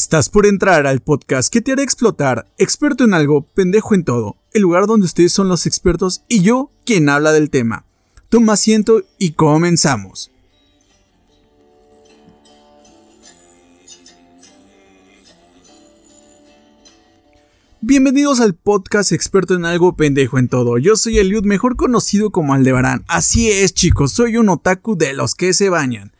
Estás por entrar al podcast que te hará explotar, experto en algo, pendejo en todo, el lugar donde ustedes son los expertos y yo quien habla del tema. Toma asiento y comenzamos. Bienvenidos al podcast experto en algo pendejo en todo. Yo soy Eliud, mejor conocido como Aldebarán. Así es, chicos, soy un otaku de los que se bañan.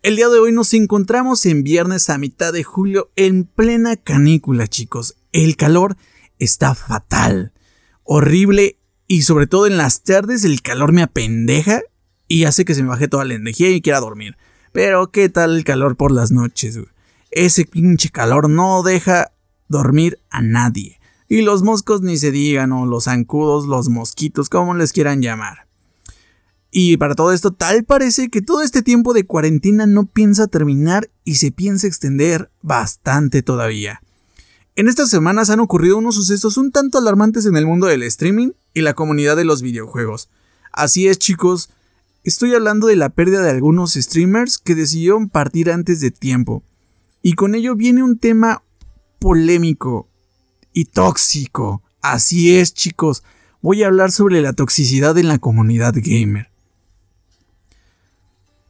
El día de hoy nos encontramos en viernes a mitad de julio en plena canícula, chicos. El calor está fatal, horrible y sobre todo en las tardes el calor me apendeja y hace que se me baje toda la energía y quiera dormir. Pero ¿qué tal el calor por las noches? Ese pinche calor no deja dormir a nadie. Y los moscos ni se digan, o los zancudos, los mosquitos, como les quieran llamar. Y para todo esto, tal parece que todo este tiempo de cuarentena no piensa terminar y se piensa extender bastante todavía. En estas semanas han ocurrido unos sucesos un tanto alarmantes en el mundo del streaming y la comunidad de los videojuegos. Así es chicos, estoy hablando de la pérdida de algunos streamers que decidieron partir antes de tiempo. Y con ello viene un tema polémico y tóxico. Así es, chicos. Voy a hablar sobre la toxicidad en la comunidad gamer.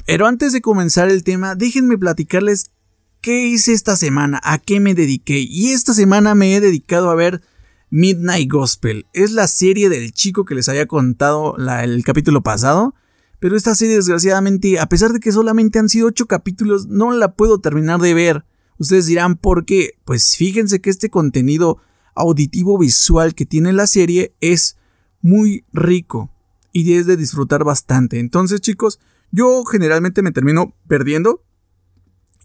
Pero antes de comenzar el tema, déjenme platicarles qué hice esta semana, a qué me dediqué. Y esta semana me he dedicado a ver Midnight Gospel. Es la serie del chico que les había contado el capítulo pasado. Pero esta serie, desgraciadamente, a pesar de que solamente han sido 8 capítulos, no la puedo terminar de ver. Ustedes dirán por qué. Pues fíjense que este contenido auditivo visual que tiene la serie es muy rico y es de disfrutar bastante. Entonces, chicos, yo generalmente me termino perdiendo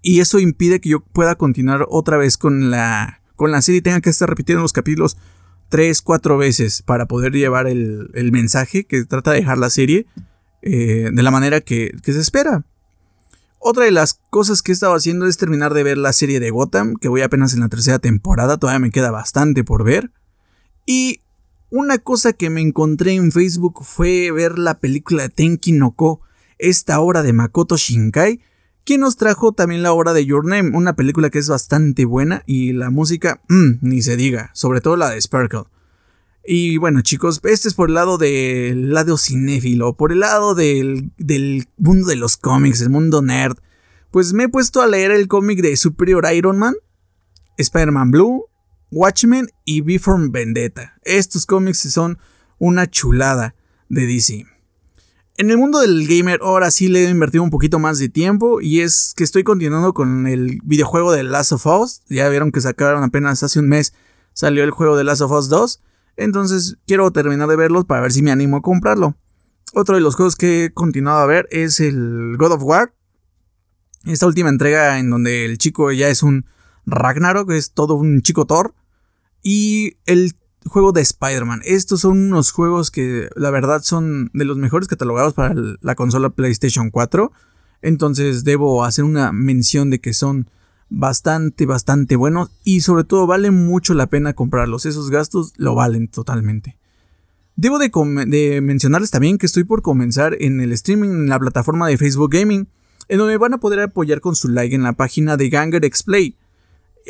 y eso impide que yo pueda continuar otra vez con la con la serie y tenga que estar repitiendo los capítulos 3, 4 veces para poder llevar el, mensaje que trata de dejar la serie eh, de la manera que, que se espera. Otra de las cosas que he estado haciendo es terminar de ver la serie de Gotham, que voy apenas en la tercera temporada, todavía me queda bastante por ver. Y una cosa que me encontré en Facebook fue ver la película de Tenki no Ko, esta obra de Makoto Shinkai, quien nos trajo también la obra de Your Name, una película que es bastante buena y la música, mmm, ni se diga, sobre todo la de Sparkle. Y bueno chicos, este es por el lado del lado cinéfilo, por el lado del, del mundo de los cómics, el mundo nerd. Pues me he puesto a leer el cómic de Superior Iron Man, Spider-Man Blue, Watchmen y Before Vendetta. Estos cómics son una chulada de DC. En el mundo del gamer ahora sí le he invertido un poquito más de tiempo y es que estoy continuando con el videojuego de Last of Us. Ya vieron que sacaron apenas hace un mes salió el juego de Last of Us 2. Entonces quiero terminar de verlos para ver si me animo a comprarlo. Otro de los juegos que he continuado a ver es el God of War. Esta última entrega en donde el chico ya es un Ragnarok, es todo un chico Thor. Y el juego de Spider-Man. Estos son unos juegos que la verdad son de los mejores catalogados para la consola PlayStation 4. Entonces debo hacer una mención de que son bastante, bastante buenos y sobre todo vale mucho la pena comprarlos. Esos gastos lo valen totalmente. Debo de, mencionarles también que estoy por comenzar en el streaming en la plataforma de Facebook Gaming, en donde van a poder apoyar con su like en la página de Ganger Explay.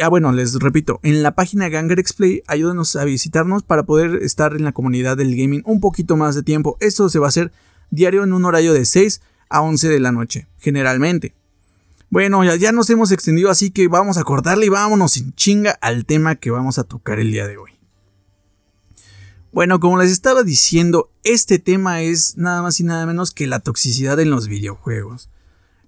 Ah, bueno, les repito, en la página Ganger Explay ayúdenos a visitarnos para poder estar en la comunidad del gaming un poquito más de tiempo. Esto se va a hacer diario en un horario de 6 a 11 de la noche, generalmente. Bueno, ya, nos hemos extendido, así que vamos a cortarle y vámonos sin chinga al tema que vamos a tocar el día de hoy. Bueno, como les estaba diciendo, este tema es nada más y nada menos que la toxicidad en los videojuegos.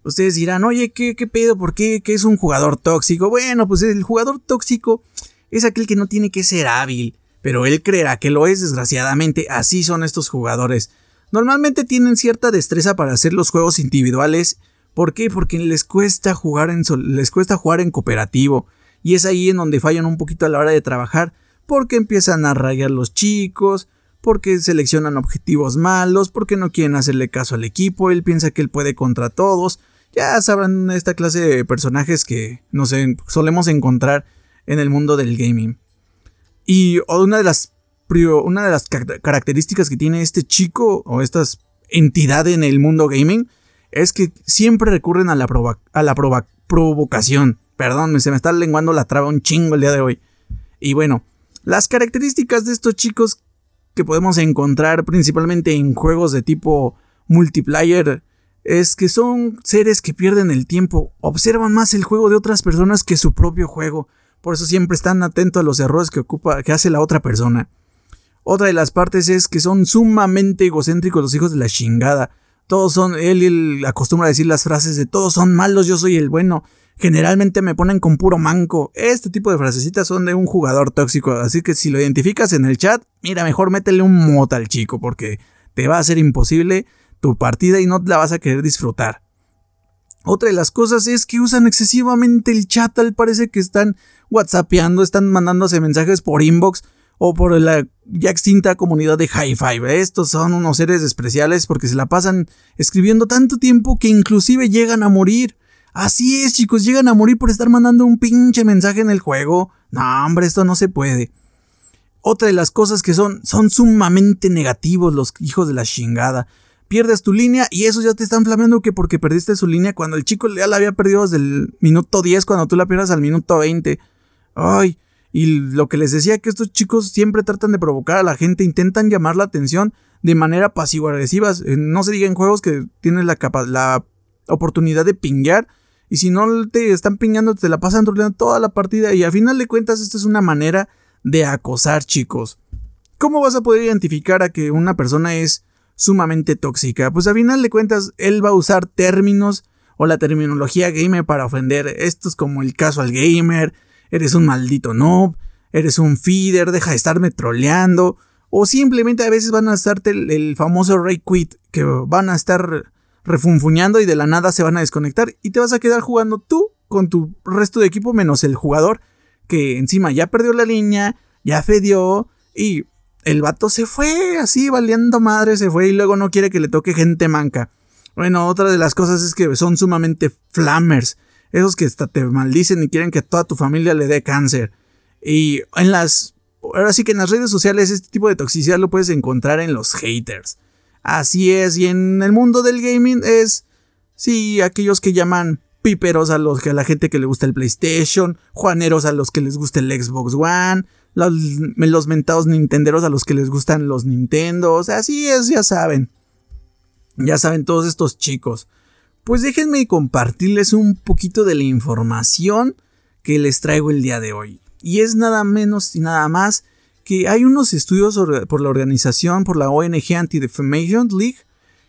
Ustedes dirán, oye, ¿qué, pedo? ¿Por? ¿Qué es un jugador tóxico? Bueno, pues el jugador tóxico es aquel que no tiene que ser hábil, pero él creerá que lo es, desgraciadamente, así son estos jugadores. Normalmente tienen cierta destreza para hacer los juegos individuales ¿Por qué? Porque les cuesta jugar en les cuesta jugar en cooperativo y es ahí en donde fallan un poquito a la hora de trabajar porque empiezan a rayar los chicos, porque seleccionan objetivos malos, porque no quieren hacerle caso al equipo, él piensa que él puede contra todos. Ya sabrán esta clase de personajes que nos solemos encontrar en el mundo del gaming. Y una de las una de las características que tiene este chico o esta entidad en el mundo gaming es que siempre recurren a la, a la provocación. Perdón, se me está lenguando la traba un chingo el día de hoy. Y bueno, las características de estos chicos que podemos encontrar principalmente en juegos de tipo multiplayer es que son seres que pierden el tiempo, observan más el juego de otras personas que su propio juego, por eso siempre están atentos a los errores que ocupa que hace la otra persona. Otra de las partes es que son sumamente egocéntricos los hijos de la chingada. Todos son, él, él acostumbra a decir las frases de todos son malos, yo soy el bueno. Generalmente me ponen con puro manco. Este tipo de frasecitas son de un jugador tóxico, así que si lo identificas en el chat, mira, mejor métele un mota al chico, porque te va a ser imposible tu partida y no la vas a querer disfrutar. Otra de las cosas es que usan excesivamente el chat, tal parece que están whatsappeando, están mandándose mensajes por inbox o por la ya extinta comunidad de High Five. Estos son unos seres especiales porque se la pasan escribiendo tanto tiempo que inclusive llegan a morir. Así es, chicos, llegan a morir por estar mandando un pinche mensaje en el juego. No, hombre, esto no se puede. Otra de las cosas que son, son sumamente negativos los hijos de la chingada. Pierdes tu línea y eso ya te están flameando que porque perdiste su línea cuando el chico ya la había perdido desde el minuto 10 cuando tú la pierdas al minuto 20. Ay, y lo que les decía que estos chicos siempre tratan de provocar a la gente, intentan llamar la atención de manera pasivo-agresiva. Eh, no se diga en juegos que tienes la, la oportunidad de pinguear y si no te están piñando, te la pasan troleando toda la partida. Y a final de cuentas, esto es una manera de acosar, chicos. ¿Cómo vas a poder identificar a que una persona es sumamente tóxica? Pues a final de cuentas, él va a usar términos o la terminología gamer para ofender. Esto es como el caso al gamer. Eres un maldito noob. Eres un feeder. Deja de estarme troleando. O simplemente a veces van a estarte el, el famoso Ray Quit. Que van a estar refunfuñando y de la nada se van a desconectar y te vas a quedar jugando tú con tu resto de equipo menos el jugador que encima ya perdió la línea, ya fedió y el vato se fue así valiendo madre, se fue y luego no quiere que le toque gente manca. Bueno, otra de las cosas es que son sumamente flammers, esos que hasta te maldicen y quieren que toda tu familia le dé cáncer. Y en las ahora sí que en las redes sociales este tipo de toxicidad lo puedes encontrar en los haters. Así es, y en el mundo del gaming es, sí, aquellos que llaman piperos a los a la gente que le gusta el PlayStation, juaneros a los que les gusta el Xbox One, los, los mentados nintenderos a los que les gustan los Nintendo, así es, ya saben. Ya saben todos estos chicos. Pues déjenme compartirles un poquito de la información que les traigo el día de hoy. Y es nada menos y nada más que hay unos estudios por la organización, por la ONG Anti-Defamation League,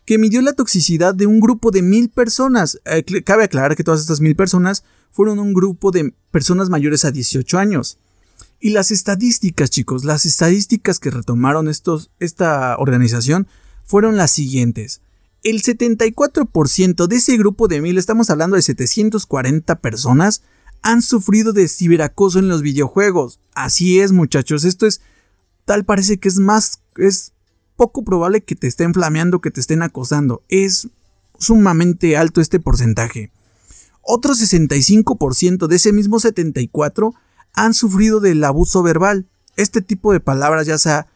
que midió la toxicidad de un grupo de mil personas. Eh, cabe aclarar que todas estas mil personas fueron un grupo de personas mayores a 18 años. Y las estadísticas, chicos, las estadísticas que retomaron estos, esta organización fueron las siguientes. El 74% de ese grupo de mil, estamos hablando de 740 personas, han sufrido de ciberacoso en los videojuegos. Así es, muchachos, esto es tal parece que es más es poco probable que te estén flameando, que te estén acosando. Es sumamente alto este porcentaje. Otro 65% de ese mismo 74 han sufrido del abuso verbal. Este tipo de palabras, ya sea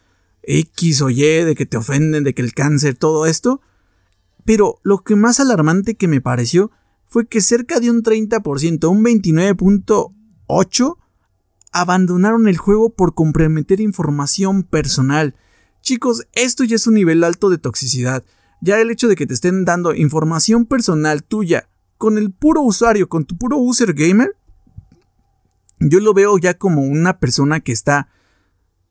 X o Y, de que te ofenden, de que el cáncer, todo esto. Pero lo que más alarmante que me pareció fue que cerca de un 30%, un 29.8%, abandonaron el juego por comprometer información personal. Chicos, esto ya es un nivel alto de toxicidad. Ya el hecho de que te estén dando información personal tuya con el puro usuario, con tu puro user gamer, yo lo veo ya como una persona que está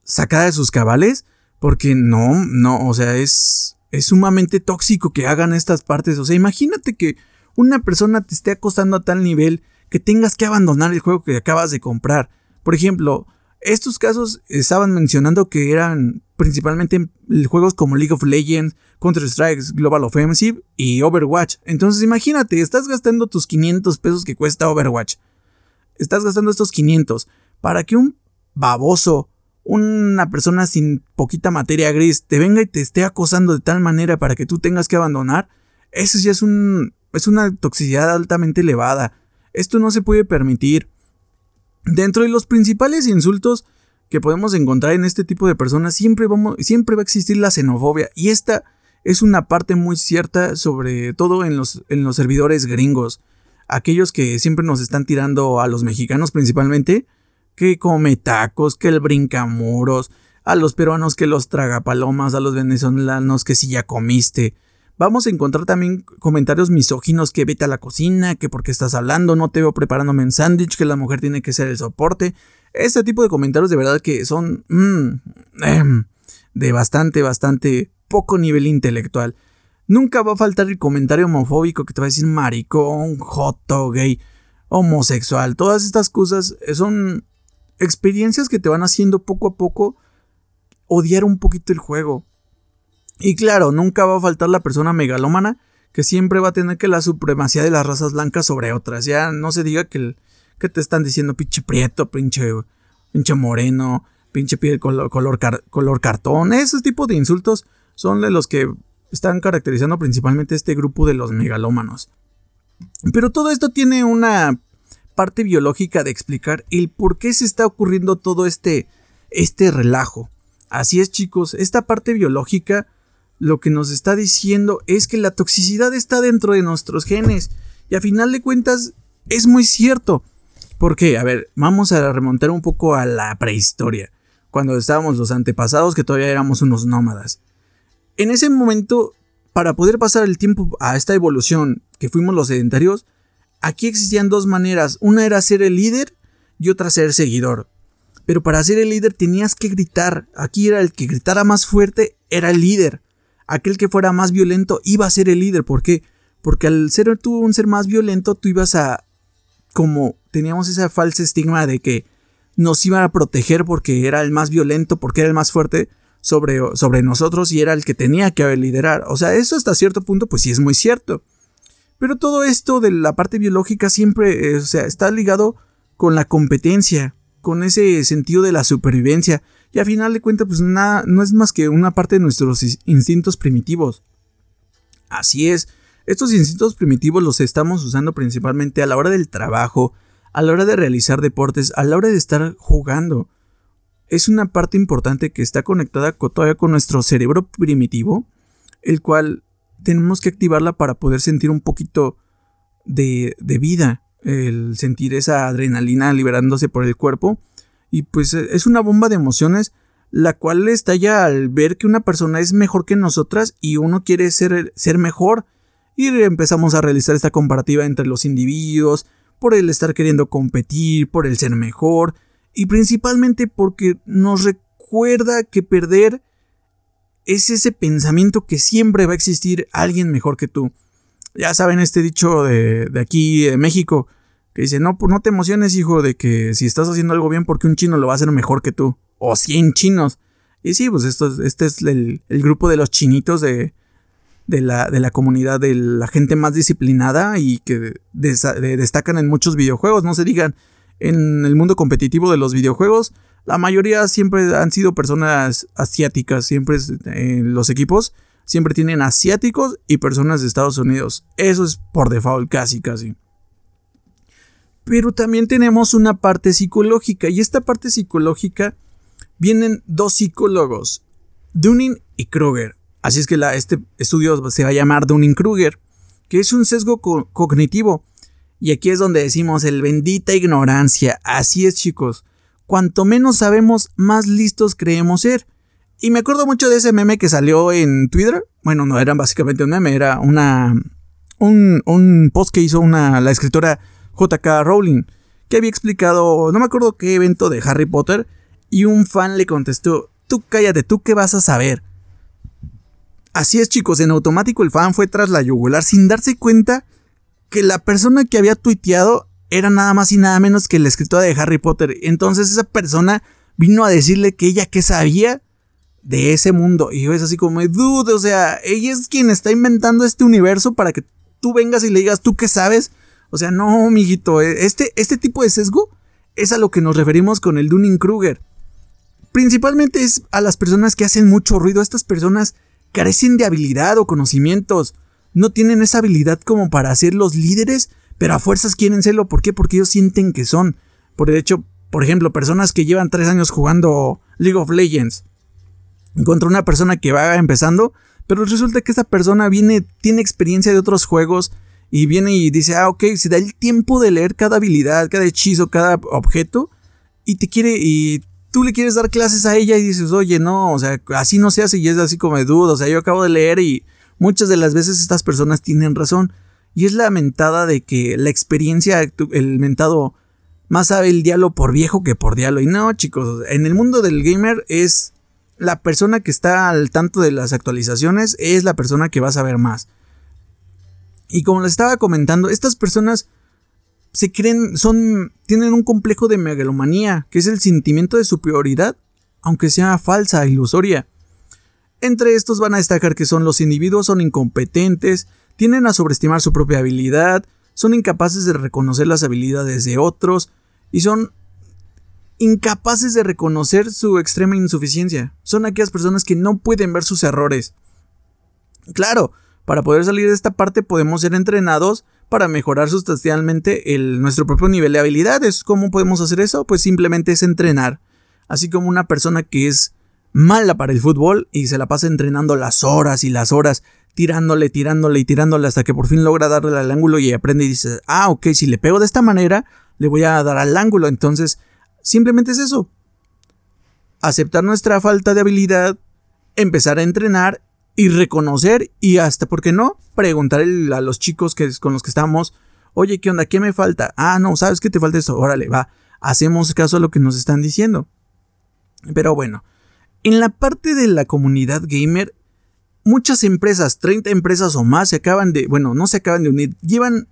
sacada de sus cabales, porque no, no, o sea, es, es sumamente tóxico que hagan estas partes. O sea, imagínate que una persona te esté acosando a tal nivel que tengas que abandonar el juego que acabas de comprar. Por ejemplo, estos casos estaban mencionando que eran principalmente juegos como League of Legends, Counter-Strike Global Offensive y Overwatch. Entonces imagínate, estás gastando tus 500 pesos que cuesta Overwatch. Estás gastando estos 500 para que un baboso, una persona sin poquita materia gris, te venga y te esté acosando de tal manera para que tú tengas que abandonar. Eso ya es un es una toxicidad altamente elevada. Esto no se puede permitir. Dentro de los principales insultos que podemos encontrar en este tipo de personas siempre, vamos, siempre va a existir la xenofobia y esta es una parte muy cierta sobre todo en los, en los servidores gringos. Aquellos que siempre nos están tirando a los mexicanos principalmente, que come tacos, que el brincamuros, a los peruanos que los traga palomas, a los venezolanos que si ya comiste. Vamos a encontrar también comentarios misóginos que vete a la cocina, que porque estás hablando, no te veo preparándome un sándwich, que la mujer tiene que ser el soporte. Este tipo de comentarios de verdad que son mm, em, de bastante, bastante poco nivel intelectual. Nunca va a faltar el comentario homofóbico que te va a decir maricón, joto, gay, homosexual. Todas estas cosas son experiencias que te van haciendo poco a poco odiar un poquito el juego. Y claro, nunca va a faltar la persona megalómana que siempre va a tener que la supremacía de las razas blancas sobre otras. Ya no se diga que, que te están diciendo pinche prieto, pinche, pinche moreno, pinche piel color, color, color cartón. Esos tipos de insultos son de los que están caracterizando principalmente este grupo de los megalómanos. Pero todo esto tiene una parte biológica de explicar el por qué se está ocurriendo todo este, este relajo. Así es chicos, esta parte biológica lo que nos está diciendo es que la toxicidad está dentro de nuestros genes. Y a final de cuentas es muy cierto. ¿Por qué? A ver, vamos a remontar un poco a la prehistoria. Cuando estábamos los antepasados que todavía éramos unos nómadas. En ese momento, para poder pasar el tiempo a esta evolución que fuimos los sedentarios, aquí existían dos maneras. Una era ser el líder y otra ser seguidor. Pero para ser el líder tenías que gritar. Aquí era el que gritara más fuerte, era el líder. Aquel que fuera más violento iba a ser el líder. ¿Por qué? Porque al ser tú un ser más violento, tú ibas a... Como teníamos esa falsa estigma de que nos iban a proteger porque era el más violento, porque era el más fuerte sobre, sobre nosotros y era el que tenía que liderar. O sea, eso hasta cierto punto pues sí es muy cierto. Pero todo esto de la parte biológica siempre eh, sea, está ligado con la competencia, con ese sentido de la supervivencia. Y a final de cuentas pues nada, no es más que una parte de nuestros instintos primitivos. Así es, estos instintos primitivos los estamos usando principalmente a la hora del trabajo, a la hora de realizar deportes, a la hora de estar jugando es una parte importante que está conectada todavía con nuestro cerebro primitivo, el cual tenemos que activarla para poder sentir un poquito de, vida, el sentir esa adrenalina liberándose por el cuerpo. Y pues es una bomba de emociones la cual estalla al ver que una persona es mejor que nosotras y uno quiere ser, ser mejor. Y empezamos a realizar esta comparativa entre los individuos, por el estar queriendo competir, por el ser mejor, y principalmente porque nos recuerda que perder es ese pensamiento que siempre va a existir alguien mejor que tú. Ya saben este dicho de, aquí, de México, que dice, no, pues no te emociones, hijo, de que si estás haciendo algo bien porque un chino lo va a hacer mejor que tú. O 100 chinos. Y sí, pues esto, este es el, grupo de los chinitos de, de, la, de, la, comunidad, de la gente más disciplinada y que destacan en muchos videojuegos. No se digan, en el mundo competitivo de los videojuegos, la mayoría siempre han sido personas asiáticas, siempre en los equipos siempre tienen asiáticos y personas de Estados Unidos. Eso es por default casi casi. Pero también tenemos una parte psicológica y esta parte psicológica vienen dos psicólogos, Dunning y Kruger. Así es que este estudio se va a llamar Dunning-Kruger, que es un sesgo cognitivo y aquí es donde decimos el bendita ignorancia. Así es chicos. Cuanto menos sabemos, más listos creemos ser. Y me acuerdo mucho de ese meme que salió en Twitter. Bueno, no era básicamente un meme, era una. Un, un post que hizo una, la escritora JK Rowling. Que había explicado, no me acuerdo qué evento de Harry Potter. Y un fan le contestó: Tú cállate, tú qué vas a saber. Así es, chicos, en automático el fan fue tras la yugular sin darse cuenta que la persona que había tuiteado era nada más y nada menos que la escritora de Harry Potter. Entonces esa persona vino a decirle que ella qué sabía de ese mundo. Y yo es así como, dude, o sea, ella es quien está inventando este universo para que tú vengas y le digas, ¿tú qué sabes? O sea, no, mijito, e, este, este tipo de sesgo es a lo que nos referimos con el Dunning-Kruger. Principalmente es a las personas que hacen mucho ruido. Estas personas carecen de habilidad o conocimientos no tienen esa habilidad como para ser los líderes, pero a fuerzas quieren serlo. ¿Por qué? Porque ellos sienten que son. Por hecho, por ejemplo, personas que llevan tres años jugando League of Legends contra una persona que va empezando, pero resulta que esta persona viene, tiene experiencia de otros juegos y viene y dice, ah, ok, se da el tiempo de leer cada habilidad, cada hechizo, cada objeto, y te quiere, y tú le quieres dar clases a ella y dices, oye, no, o sea, así no se hace y es así como de duda, o sea, yo acabo de leer y muchas de las veces estas personas tienen razón. Y es la mentada de que la experiencia, el mentado, más sabe el diálogo por viejo que por diálogo. Y no, chicos, en el mundo del gamer es la persona que está al tanto de las actualizaciones, es la persona que va a saber más. Y como les estaba comentando, estas personas se creen, son, tienen un complejo de megalomanía, que es el sentimiento de superioridad, aunque sea falsa, ilusoria. Entre estos van a destacar que son los individuos son incompetentes, tienden a sobreestimar su propia habilidad, son incapaces de reconocer las habilidades de otros y son incapaces de reconocer su extrema insuficiencia. Son aquellas personas que no pueden ver sus errores. Claro, para poder salir de esta parte podemos ser entrenados para mejorar sustancialmente nuestro propio nivel de habilidades. ¿Cómo podemos hacer eso? Pues simplemente es entrenar. Así como una persona que es mala para el fútbol y se la pasa entrenando las horas y las horas, tirándole, tirándole y tirándole hasta que por fin logra darle al ángulo y aprende y dice, ah, ok, si le pego de esta manera, le voy a dar al ángulo. Entonces, simplemente es eso. Aceptar nuestra falta de habilidad, empezar a entrenar y reconocer y hasta, ¿por qué no? Preguntar a los chicos que, con los que estamos, oye, ¿qué onda? ¿Qué me falta? Ah, no, ¿sabes qué te falta esto? Órale, va, hacemos caso a lo que nos están diciendo. Pero bueno, en la parte de la comunidad gamer, muchas empresas, 30 empresas o más, se acaban de, bueno, no se acaban de unir, llevan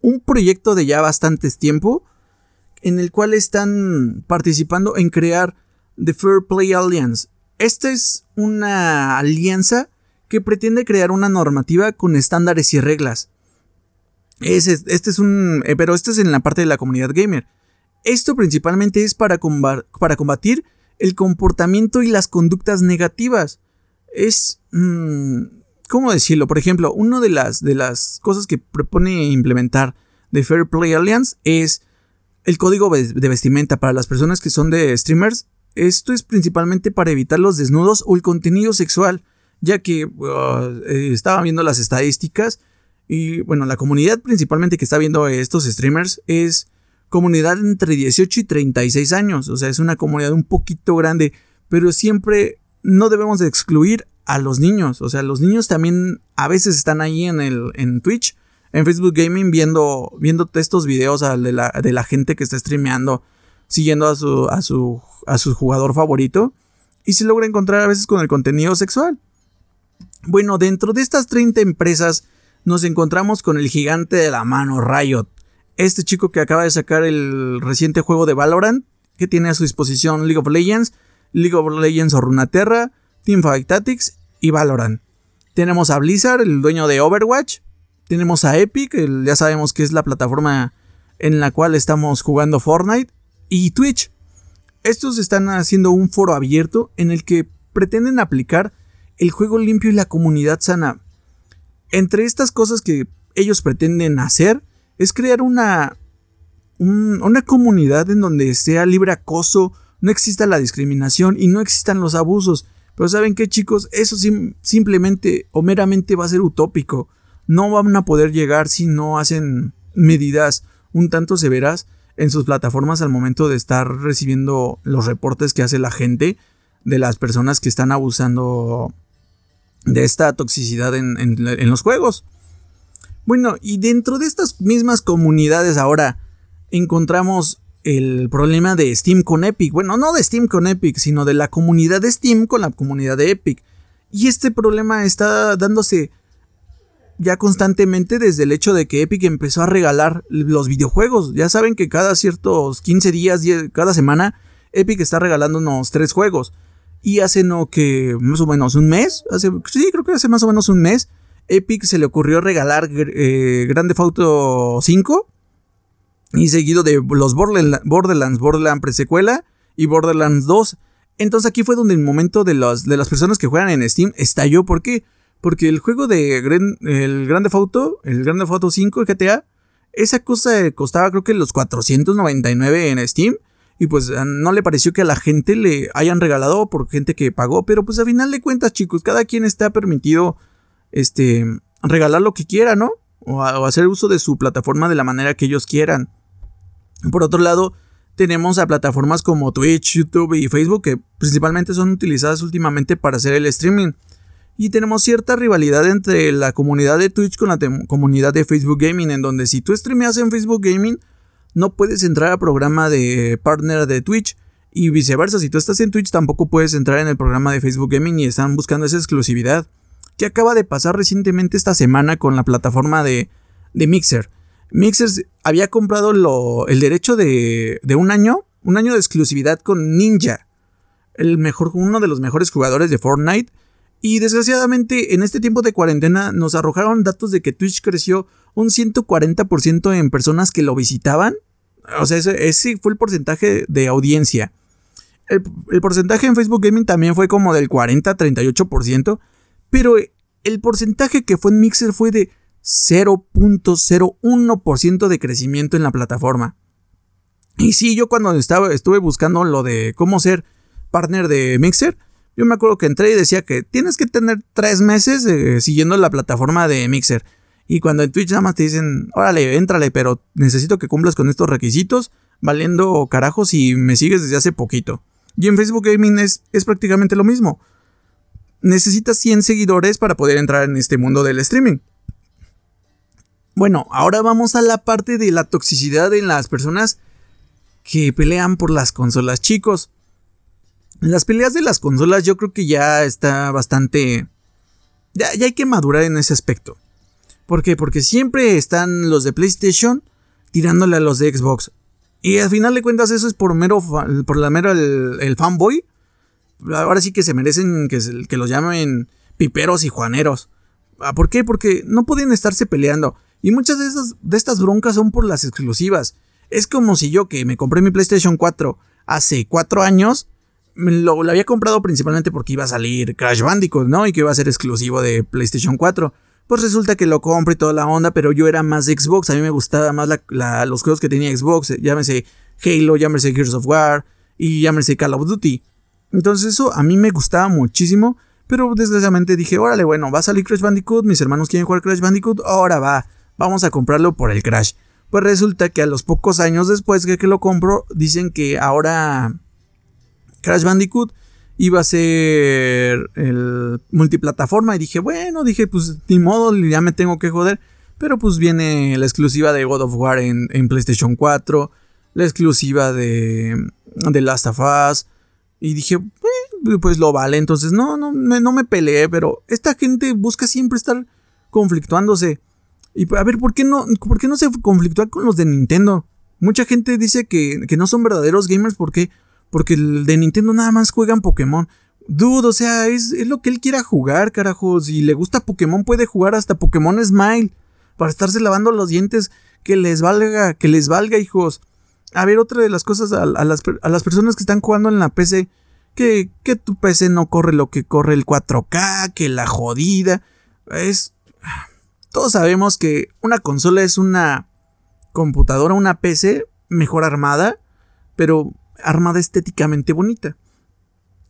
un proyecto de ya bastantes tiempo en el cual están participando en crear The Fair Play Alliance. Esta es una alianza que pretende crear una normativa con estándares y reglas. este es un. Eh, pero este es en la parte de la comunidad gamer. Esto principalmente es para, para combatir el comportamiento y las conductas negativas. Es. Mm, ¿Cómo decirlo? Por ejemplo, una de las, de las cosas que propone implementar The Fair Play Alliance es el código de vestimenta para las personas que son de streamers. Esto es principalmente para evitar los desnudos o el contenido sexual ya que uh, eh, estaba viendo las estadísticas y bueno, la comunidad principalmente que está viendo estos streamers es comunidad entre 18 y 36 años, o sea, es una comunidad un poquito grande, pero siempre no debemos de excluir a los niños, o sea, los niños también a veces están ahí en el en Twitch, en Facebook Gaming viendo viendo estos videos de la, de la gente que está streameando, siguiendo a su a su a su jugador favorito y se logra encontrar a veces con el contenido sexual. Bueno, dentro de estas 30 empresas nos encontramos con el gigante de la mano Riot. Este chico que acaba de sacar el reciente juego de Valorant, que tiene a su disposición League of Legends, League of Legends o Runaterra, Teamfight Tactics y Valorant. Tenemos a Blizzard, el dueño de Overwatch. Tenemos a Epic, ya sabemos que es la plataforma en la cual estamos jugando Fortnite. Y Twitch. Estos están haciendo un foro abierto en el que pretenden aplicar el juego limpio y la comunidad sana. Entre estas cosas que ellos pretenden hacer es crear una, una comunidad en donde sea libre acoso, no exista la discriminación y no existan los abusos. Pero ¿saben qué chicos? Eso simplemente o meramente va a ser utópico. No van a poder llegar si no hacen medidas un tanto severas en sus plataformas al momento de estar recibiendo los reportes que hace la gente de las personas que están abusando de esta toxicidad en, los juegos. Bueno, y dentro de estas mismas comunidades ahora encontramos el problema de Steam con Epic. Bueno, no de Steam con Epic, sino de la comunidad de Steam con la comunidad de Epic. Y este problema está dándose ya constantemente desde el hecho de que Epic empezó a regalar los videojuegos. Ya saben que cada ciertos 15 días, cada semana, Epic está regalando unos 3 juegos. Y hace no que más o menos un mes, hace, sí, creo que hace más o menos un mes, Epic se le ocurrió regalar eh, Grande Auto 5 y seguido de los Borderlands, Borderlands, presecuela y Borderlands 2. Entonces aquí fue donde el momento de, los, de las personas que juegan en Steam estalló. ¿Por qué? Porque el juego de el Grande Auto, el Grande Auto 5 GTA, esa cosa costaba creo que los 499 en Steam y pues no le pareció que a la gente le hayan regalado por gente que pagó, pero pues a final de cuentas, chicos, cada quien está permitido este regalar lo que quiera, ¿no? o, hacer uso de su plataforma de la manera que ellos quieran. Por otro lado, tenemos a plataformas como Twitch, YouTube y Facebook que principalmente son utilizadas últimamente para hacer el streaming. Y tenemos cierta rivalidad entre la comunidad de Twitch con la comunidad de Facebook Gaming, en donde si tú streameas en Facebook Gaming, no puedes entrar al programa de partner de Twitch. Y viceversa, si tú estás en Twitch tampoco puedes entrar en el programa de Facebook Gaming y están buscando esa exclusividad. Que acaba de pasar recientemente esta semana con la plataforma de, Mixer. Mixer había comprado el derecho de, de, un año, un año de exclusividad con Ninja, el mejor, uno de los mejores jugadores de Fortnite. Y desgraciadamente en este tiempo de cuarentena nos arrojaron datos de que Twitch creció un 140% en personas que lo visitaban. O sea, ese, fue el porcentaje de audiencia. El, el, porcentaje en Facebook Gaming también fue como del 40-38%, pero el porcentaje que fue en Mixer fue de 0.01% de crecimiento en la plataforma. Y sí, yo cuando estaba, estuve buscando lo de cómo ser partner de Mixer, yo me acuerdo que entré y decía que tienes que tener tres meses eh, siguiendo la plataforma de Mixer. Y cuando en Twitch nada más te dicen, órale, éntrale, pero necesito que cumplas con estos requisitos, valiendo carajos y me sigues desde hace poquito. Y en Facebook Gaming es, es prácticamente lo mismo. Necesitas 100 seguidores para poder entrar en este mundo del streaming. Bueno, ahora vamos a la parte de la toxicidad en las personas que pelean por las consolas, chicos. Las peleas de las consolas yo creo que ya está bastante... Ya, hay que madurar en ese aspecto. ¿Por qué? Porque siempre están los de PlayStation tirándole a los de Xbox. Y al final de cuentas eso es por mero, por la mera el, fanboy. Ahora sí que se merecen que, los llamen piperos y juaneros. Ah, ¿Por qué? Porque no pueden estarse peleando. Y muchas de, esas, de estas broncas son por las exclusivas. Es como si yo que me compré mi PlayStation 4 hace 4 años lo, había comprado principalmente porque iba a salir Crash Bandicoot, ¿no? Y que iba a ser exclusivo de PlayStation 4. Pues resulta que lo compré toda la onda, pero yo era más Xbox. A mí me gustaba más los juegos que tenía Xbox. Llámese Halo, llámese Gears of War y llámese Call of Duty. Entonces eso a mí me gustaba muchísimo. Pero desgraciadamente dije, órale, bueno, va a salir Crash Bandicoot. Mis hermanos quieren jugar Crash Bandicoot. Ahora va, vamos a comprarlo por el Crash. Pues resulta que a los pocos años después de que lo compro, dicen que ahora Crash Bandicoot iba a ser el multiplataforma y dije, bueno, dije, pues ni modo, ya me tengo que joder. Pero pues viene la exclusiva de God of War en, PlayStation 4, la exclusiva de, de Last of Us. Y dije, pues lo vale, entonces no, no, no me peleé, pero esta gente busca siempre estar conflictuándose. Y a ver, ¿por qué no, por qué no se conflictúa con los de Nintendo? Mucha gente dice que, que no son verdaderos gamers porque porque el de Nintendo nada más juegan Pokémon. Dude, o sea, es, lo que él quiera jugar, carajo. Si le gusta Pokémon, puede jugar hasta Pokémon Smile. Para estarse lavando los dientes. Que les valga, que les valga, hijos. A ver, otra de las cosas a, las, a las, personas que están jugando en la PC. Que, que tu PC no corre lo que corre el 4K, que la jodida. Es. Todos sabemos que una consola es una computadora, una PC mejor armada. Pero armada estéticamente bonita.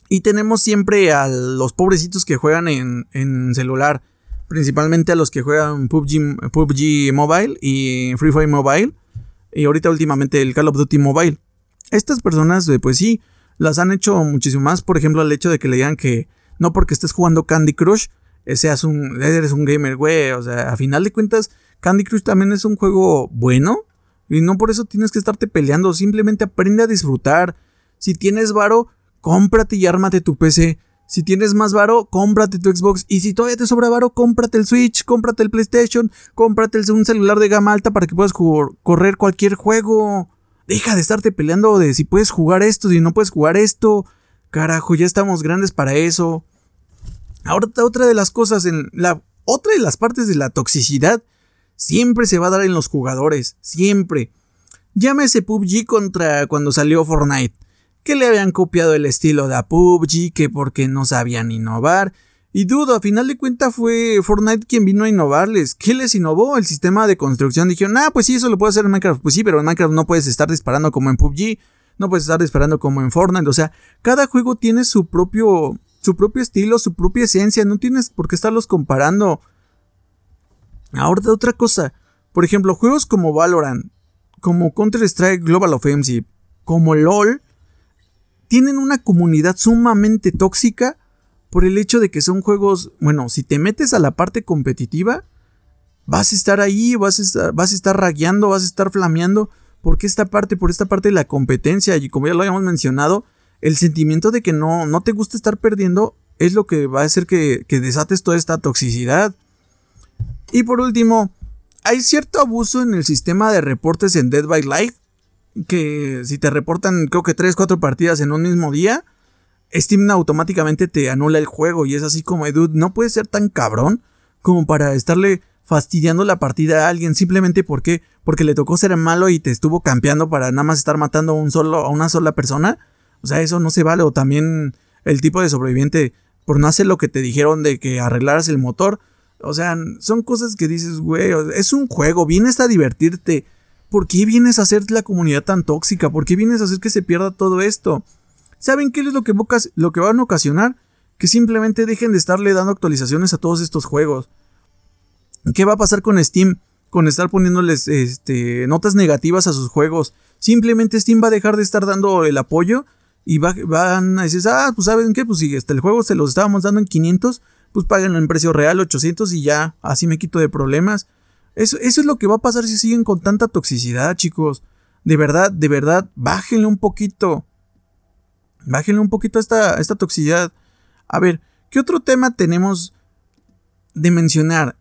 Y tenemos siempre a los pobrecitos que juegan en, celular, principalmente a los que juegan PUBG, PUBG Mobile y Free Fire Mobile, y ahorita últimamente el Call of Duty Mobile. Estas personas, eh, pues sí, las han hecho muchísimo más, por ejemplo, al hecho de que le digan que no porque estés jugando Candy Crush, eh, seas un, eres un gamer, güey, o sea, a final de cuentas, Candy Crush también es un juego bueno, y no por eso tienes que estarte peleando, simplemente aprende a disfrutar. Si tienes varo, cómprate y ármate tu PC. Si tienes más varo, cómprate tu Xbox. Y si todavía te sobra varo, cómprate el Switch, cómprate el PlayStation, cómprate un celular de gama alta para que puedas correr cualquier juego. Deja de estarte peleando de si puedes jugar esto, si no puedes jugar esto. Carajo, ya estamos grandes para eso. Ahora otra de las cosas en la otra de las partes de la toxicidad siempre se va a dar en los jugadores, siempre. Llámese PUBG contra cuando salió Fortnite, que le habían copiado el estilo de PUBG, que porque no sabían innovar. Y dudo, a final de cuentas fue Fortnite quien vino a innovarles. ¿Qué les innovó? El sistema de construcción. Dijeron, ah, pues sí, eso lo puedo hacer en Minecraft. Pues sí, pero en Minecraft no puedes estar disparando como en PUBG. No puedes estar disparando como en Fortnite. O sea, cada juego tiene su propio, su propio estilo, su propia esencia. No tienes por qué estarlos comparando. Ahora otra cosa, por ejemplo, juegos como Valorant, como Counter-Strike Global Offensive, como LOL, tienen una comunidad sumamente tóxica por el hecho de que son juegos, bueno, si te metes a la parte competitiva, vas a estar ahí, vas a estar, vas a estar ragueando, vas a estar flameando, porque esta parte, por esta parte de la competencia, y como ya lo habíamos mencionado, el sentimiento de que no, no te gusta estar perdiendo es lo que va a hacer que, que desates toda esta toxicidad. Y por último, hay cierto abuso en el sistema de reportes en Dead by Life, que si te reportan creo que 3, 4 partidas en un mismo día, Steam automáticamente te anula el juego y es así como, dude, no puede ser tan cabrón como para estarle fastidiando la partida a alguien simplemente porque porque le tocó ser malo y te estuvo campeando para nada más estar matando a un solo a una sola persona. O sea, eso no se vale o también el tipo de sobreviviente por no hacer lo que te dijeron de que arreglaras el motor. O sea, son cosas que dices, güey, es un juego, vienes a divertirte. ¿Por qué vienes a hacer la comunidad tan tóxica? ¿Por qué vienes a hacer que se pierda todo esto? ¿Saben qué es lo que, lo que van a ocasionar? Que simplemente dejen de estarle dando actualizaciones a todos estos juegos. ¿Qué va a pasar con Steam? Con estar poniéndoles este, notas negativas a sus juegos. Simplemente Steam va a dejar de estar dando el apoyo y van a decir, ah, pues saben qué, pues si este, el juego se los estábamos dando en 500, pues páguenlo en precio real, 800 y ya, así me quito de problemas. Eso, eso es lo que va a pasar si siguen con tanta toxicidad, chicos. De verdad, de verdad, bájenle un poquito. Bájenle un poquito esta, esta toxicidad. A ver, ¿qué otro tema tenemos de mencionar?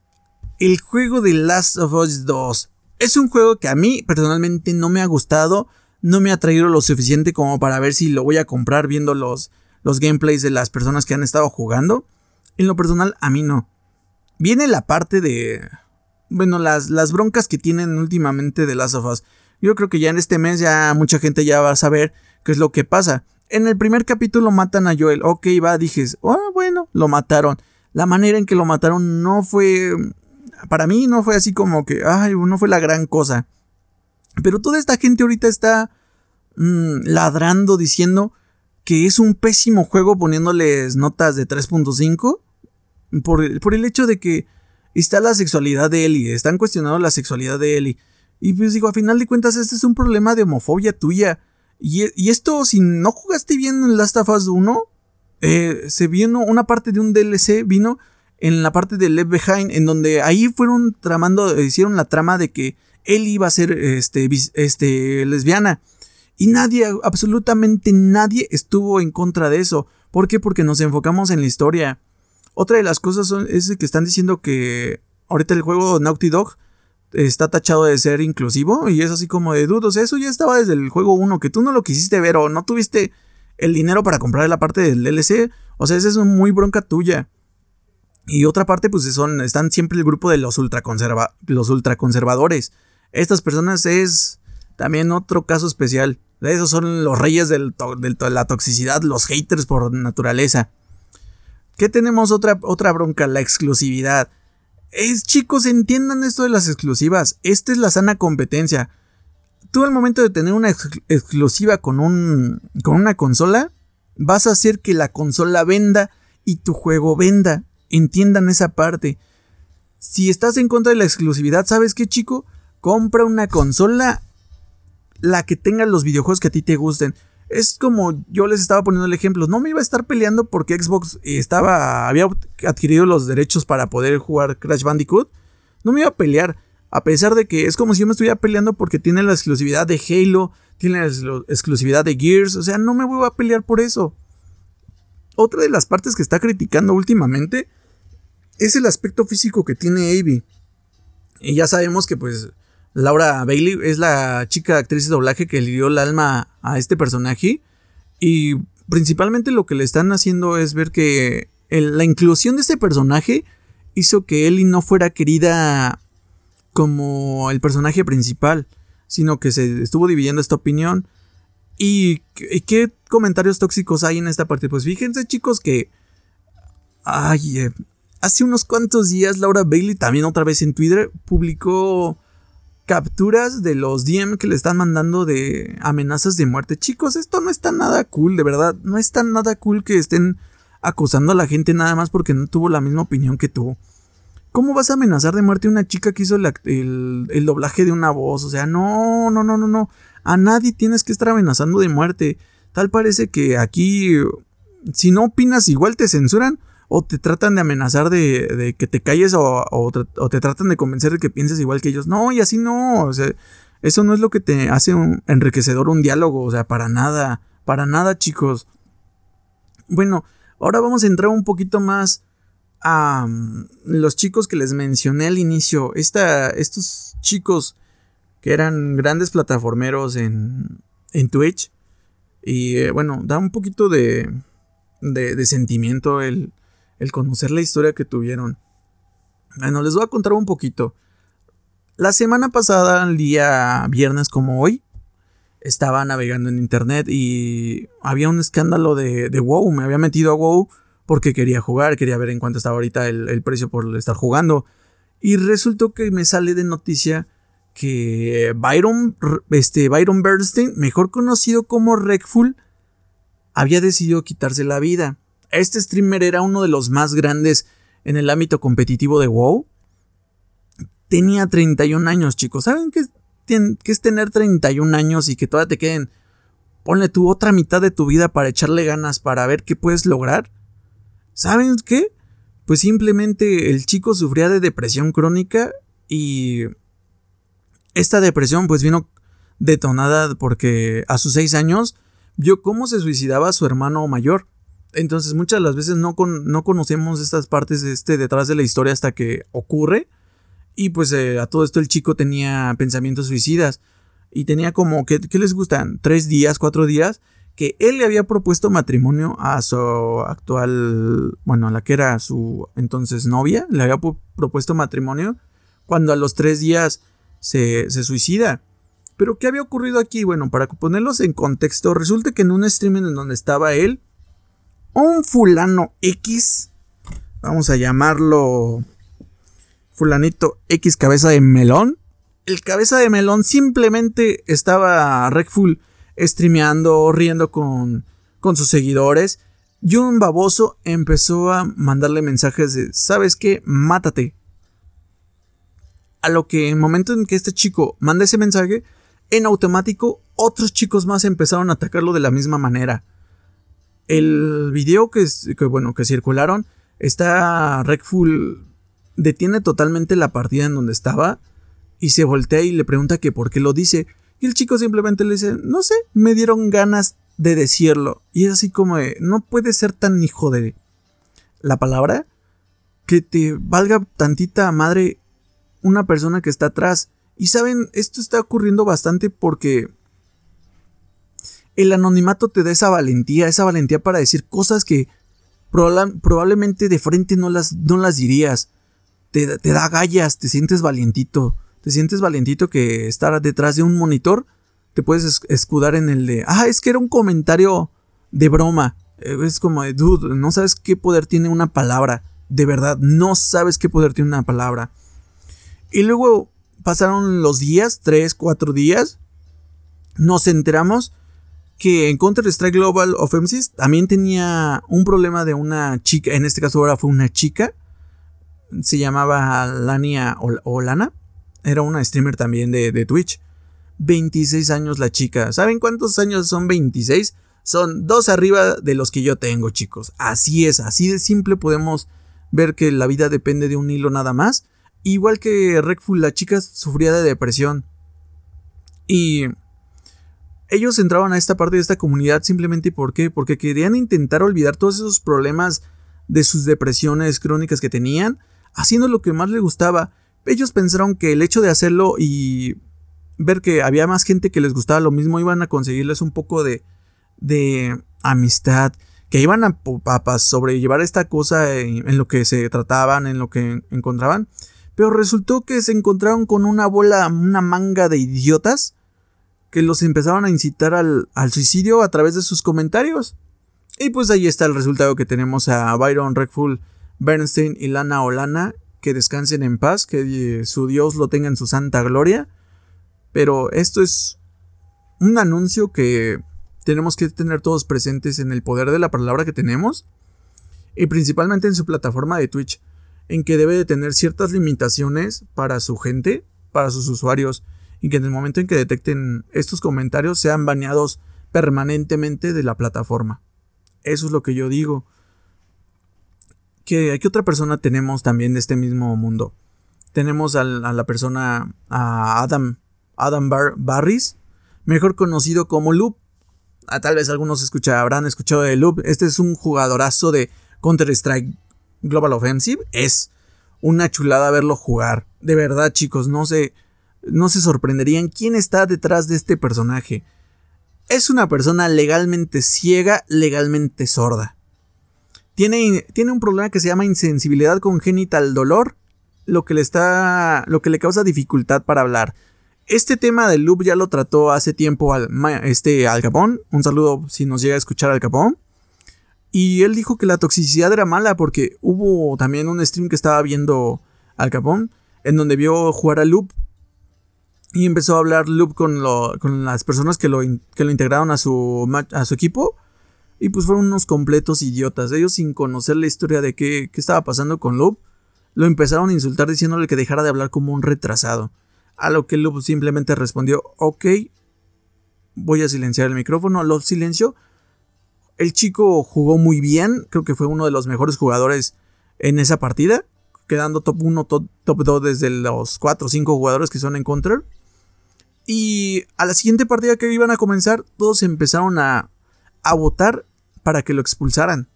El juego de Last of Us 2. Es un juego que a mí personalmente no me ha gustado. No me ha traído lo suficiente como para ver si lo voy a comprar viendo los, los gameplays de las personas que han estado jugando. En lo personal, a mí no. Viene la parte de... Bueno, las, las broncas que tienen últimamente de Last of. Yo creo que ya en este mes ya mucha gente ya va a saber qué es lo que pasa. En el primer capítulo matan a Joel. Ok, va, dije, oh, bueno, lo mataron. La manera en que lo mataron no fue... Para mí no fue así como que, ay, no fue la gran cosa. Pero toda esta gente ahorita está mm, ladrando diciendo que es un pésimo juego poniéndoles notas de 3.5 por, por, el hecho de que está la sexualidad de Ellie, están cuestionando la sexualidad de Ellie. Y pues digo, a final de cuentas este es un problema de homofobia tuya. Y, esto, si no jugaste bien en Last of Us 1, eh, se vino una parte de un DLC, vino en la parte de Left Behind, en donde ahí fueron tramando, hicieron la trama de que él iba a ser este, este, lesbiana. Y nadie, absolutamente nadie estuvo en contra de eso. ¿Por qué? Porque nos enfocamos en la historia. Otra de las cosas es que están diciendo que ahorita el juego Naughty Dog está tachado de ser inclusivo y es así como de dudos. Eso ya estaba desde el juego 1, que tú no lo quisiste ver o no tuviste el dinero para comprar la parte del DLC. O sea, esa es muy bronca tuya. Y otra parte, pues son, están siempre el grupo de los, ultraconserva, los ultraconservadores. Estas personas es también otro caso especial. Esos son los reyes de la toxicidad, los haters por naturaleza. ¿Qué tenemos otra, otra bronca? La exclusividad. Es, chicos, entiendan esto de las exclusivas. Esta es la sana competencia. Tú al momento de tener una exclusiva con, un, con una consola, vas a hacer que la consola venda y tu juego venda. Entiendan esa parte. Si estás en contra de la exclusividad, ¿sabes qué, chico? Compra una consola, la que tenga los videojuegos que a ti te gusten. Es como yo les estaba poniendo el ejemplo. No me iba a estar peleando porque Xbox estaba. había adquirido los derechos para poder jugar Crash Bandicoot. No me iba a pelear. A pesar de que es como si yo me estuviera peleando porque tiene la exclusividad de Halo. Tiene la exclusividad de Gears. O sea, no me voy a pelear por eso. Otra de las partes que está criticando últimamente es el aspecto físico que tiene Avi. Y ya sabemos que pues Laura Bailey es la chica actriz de doblaje que le dio el alma a este personaje. Y principalmente lo que le están haciendo es ver que la inclusión de este personaje hizo que Ellie no fuera querida como el personaje principal, sino que se estuvo dividiendo esta opinión. ¿Y qué comentarios tóxicos hay en esta parte? Pues fíjense chicos que... Ay, eh, hace unos cuantos días Laura Bailey también otra vez en Twitter publicó capturas de los DM que le están mandando de amenazas de muerte. Chicos, esto no está nada cool, de verdad. No está nada cool que estén acosando a la gente nada más porque no tuvo la misma opinión que tú. ¿Cómo vas a amenazar de muerte a una chica que hizo el, el, doblaje de una voz? O sea, no, no, no, no, no. A nadie tienes que estar amenazando de muerte. Tal parece que aquí, si no opinas, igual te censuran o te tratan de amenazar de, que te calles o, te tratan de convencer de que pienses igual que ellos. No, y así no. O sea, eso no es lo que te hace un enriquecedor un diálogo. O sea, para nada. Para nada, chicos. Bueno, ahora vamos a entrar un poquito más a mm, los chicos que les mencioné al inicio. estos chicos que eran grandes plataformeros en, en Twitch. Y eh, bueno, da un poquito de, de, sentimiento el, el conocer la historia que tuvieron. Bueno, les voy a contar un poquito. La semana pasada, el día viernes como hoy, estaba navegando en internet y había un escándalo de, WoW. Me había metido a WoW porque quería jugar, quería ver en cuánto estaba ahorita el, precio por estar jugando. Y resultó que me sale de noticia que Byron, este, Byron Bernstein, mejor conocido como Rekful, había decidido quitarse la vida. Este streamer era uno de los más grandes en el ámbito competitivo de WoW tenía 31 años, chicos. ¿Saben qué, es tener 31 años y que todavía te queden, ponle tu otra mitad de tu vida para echarle ganas para ver qué puedes lograr? ¿Saben qué? Pues simplemente el chico sufría de depresión crónica y esta depresión pues vino detonada porque a sus 6 años vio cómo se suicidaba su hermano mayor. Entonces muchas de las veces no, no conocemos estas partes este, detrás de la historia hasta que ocurre. Y pues eh, a todo esto el chico tenía pensamientos suicidas. Y tenía como, ¿qué, les gustan? ¿Tres días, cuatro días? Que él le había propuesto matrimonio a su actual, bueno, a la que era su entonces novia. Le había propuesto matrimonio. Cuando a los tres días se, se suicida. Pero ¿qué había ocurrido aquí? Bueno, para ponerlos en contexto, resulta que en un streaming en donde estaba él, un fulano X, vamos a llamarlo fulanito X cabeza de melón. El cabeza de melón simplemente estaba Rekful streameando, riendo con, con sus seguidores. Y un baboso empezó a mandarle mensajes de, ¿sabes qué? Mátate. A lo que en el momento en que este chico manda ese mensaje, en automático otros chicos más empezaron a atacarlo de la misma manera. El video que, bueno, que circularon está Rekful detiene totalmente la partida en donde estaba y se voltea y le pregunta que por qué lo dice. Y el chico simplemente le dice, no sé, me dieron ganas de decirlo. Y es así como no puede ser tan hijo de la palabra que te valga tantita madre una persona que está atrás. Y saben, esto está ocurriendo bastante porque el anonimato te da esa valentía, esa valentía para decir cosas que probablemente de frente no las, no las dirías te, da gallas, te sientes valientito. Te sientes valientito que estar detrás de un monitor te puedes escudar en el de, ah, es que era un comentario de broma. Eh, es como de, dude, no sabes qué poder tiene una palabra. De verdad, no sabes qué poder tiene una palabra. Y luego pasaron los días, tres, cuatro días. Nos enteramos que en Counter-Strike Global Offensive también tenía un problema de una chica. En este caso ahora fue una chica se llamaba Lania o, Lana. Era una streamer también de, de, Twitch. 26 años la chica. ¿Saben cuántos años son 26? Son dos arriba de los que yo tengo, chicos. Así es, así de simple podemos ver que la vida depende de un hilo nada más. Igual que Rekful, la chica sufría de depresión. Y ellos entraban a esta parte de esta comunidad simplemente porque querían intentar olvidar todos esos problemas de sus depresiones crónicas que tenían haciendo lo que más le gustaba. Ellos pensaron que el hecho de hacerlo y ver que había más gente que les gustaba lo mismo iban a conseguirles un poco de, de amistad, que iban a, sobrellevar esta cosa en, lo que se trataban, en lo que encontraban. Pero resultó que se encontraron con una bola, una manga de idiotas que los empezaron a incitar al, suicidio a través de sus comentarios. Y pues ahí está el resultado que tenemos a Byron Redful Bernstein y Lana Olana, que descansen en paz, que su Dios lo tenga en su santa gloria. Pero esto es un anuncio que tenemos que tener todos presentes en el poder de la palabra que tenemos y principalmente en su plataforma de Twitch. en que debe de tener ciertas limitaciones para su gente, para sus usuarios, y que en el momento en que detecten estos comentarios sean baneados permanentemente de la plataforma. Eso es lo que yo digo. ¿Qué, ¿Qué otra persona tenemos también de este mismo mundo? Tenemos a la persona, a Adam, Adam Barris, mejor conocido como Loop. Ah, tal vez algunos escucha, habrán escuchado de Loop. Este es un jugadorazo de Counter-Strike Global Offensive. Es una chulada verlo jugar. De verdad, chicos, no se, no se sorprenderían quién está detrás de este personaje. Es una persona legalmente ciega, legalmente sorda. Tiene, tiene un problema que se llama insensibilidad congénita al dolor, lo que le está, lo que le causa dificultad para hablar. Este tema del loop ya lo trató hace tiempo al, este, Al Capón. Un saludo si nos llega a escuchar Al Capón. Y él dijo que la toxicidad era mala porque hubo también un stream que estaba viendo Al Capón en donde vio jugar a Loop y empezó a hablar Loop con, con las personas que lo, que lo integraron a su, a su equipo. Y pues fueron unos completos idiotas. Ellos sin conocer la historia de qué, qué estaba pasando con Loop, lo empezaron a insultar diciéndole que dejara de hablar como un retrasado. A lo que Loop simplemente respondió, ok, voy a silenciar el micrófono, lo silencio. El chico jugó muy bien, creo que fue uno de los mejores jugadores en esa partida, quedando top 1, top, 2 desde los 4 o 5 jugadores que son en Counter. Y a la siguiente partida que iban a comenzar, todos empezaron a, a votar para que lo expulsaran.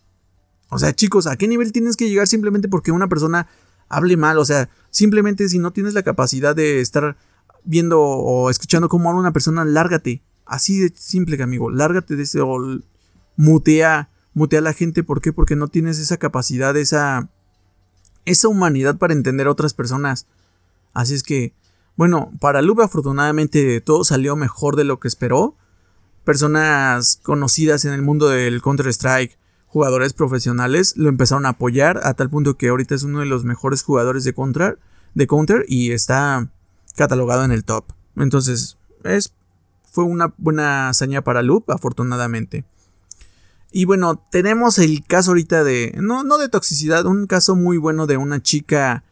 O sea, chicos, ¿a qué nivel tienes que llegar simplemente porque una persona hable mal? O sea, simplemente si no tienes la capacidad de estar viendo o escuchando cómo habla una persona, lárgate. Así de simple, amigo. Lárgate de ese o mutea, mutea a la gente. ¿Por qué? Porque no tienes esa capacidad, esa, esa humanidad para entender a otras personas. Así es que, bueno, para Lube afortunadamente todo salió mejor de lo que esperó. Personas conocidas en el mundo del Counter-Strike, jugadores profesionales, lo empezaron a apoyar a tal punto que ahorita es uno de los mejores jugadores de Counter, de Counter y está catalogado en el top. Entonces, es, fue una buena hazaña para Loop, afortunadamente. Y bueno, tenemos el caso ahorita de, no, no de toxicidad, un caso muy bueno de una chica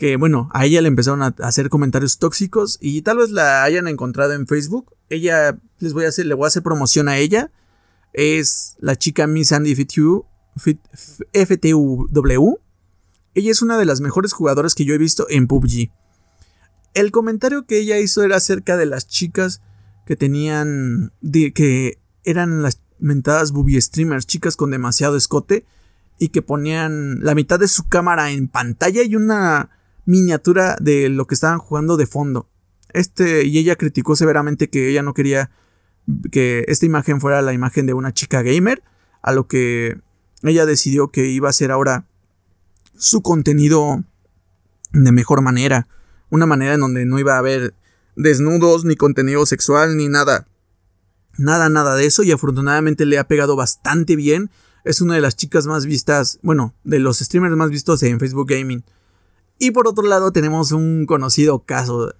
que, bueno, a ella le empezaron a hacer comentarios tóxicos y tal vez la hayan encontrado en Facebook. Ella, les voy a hacer, le voy a hacer promoción a ella. Es la chica Miss Andy FTW. Ella es una de las mejores jugadoras que yo he visto en PUBG. El comentario que ella hizo era acerca de las chicas que tenían, que eran las mentadas booby streamers, chicas con demasiado escote y que ponían la mitad de su cámara en pantalla y una miniatura de lo que estaban jugando de fondo. Este y ella criticó severamente que ella no quería que esta imagen fuera la imagen de una chica gamer, a lo que ella decidió que iba a ser ahora su contenido de mejor manera, una manera en donde no iba a haber desnudos ni contenido sexual ni nada nada, nada de eso y afortunadamente le ha pegado bastante bien. Es una de las chicas más vistas, bueno, de los streamers más vistos en Facebook Gaming. Y por otro lado tenemos un conocido caso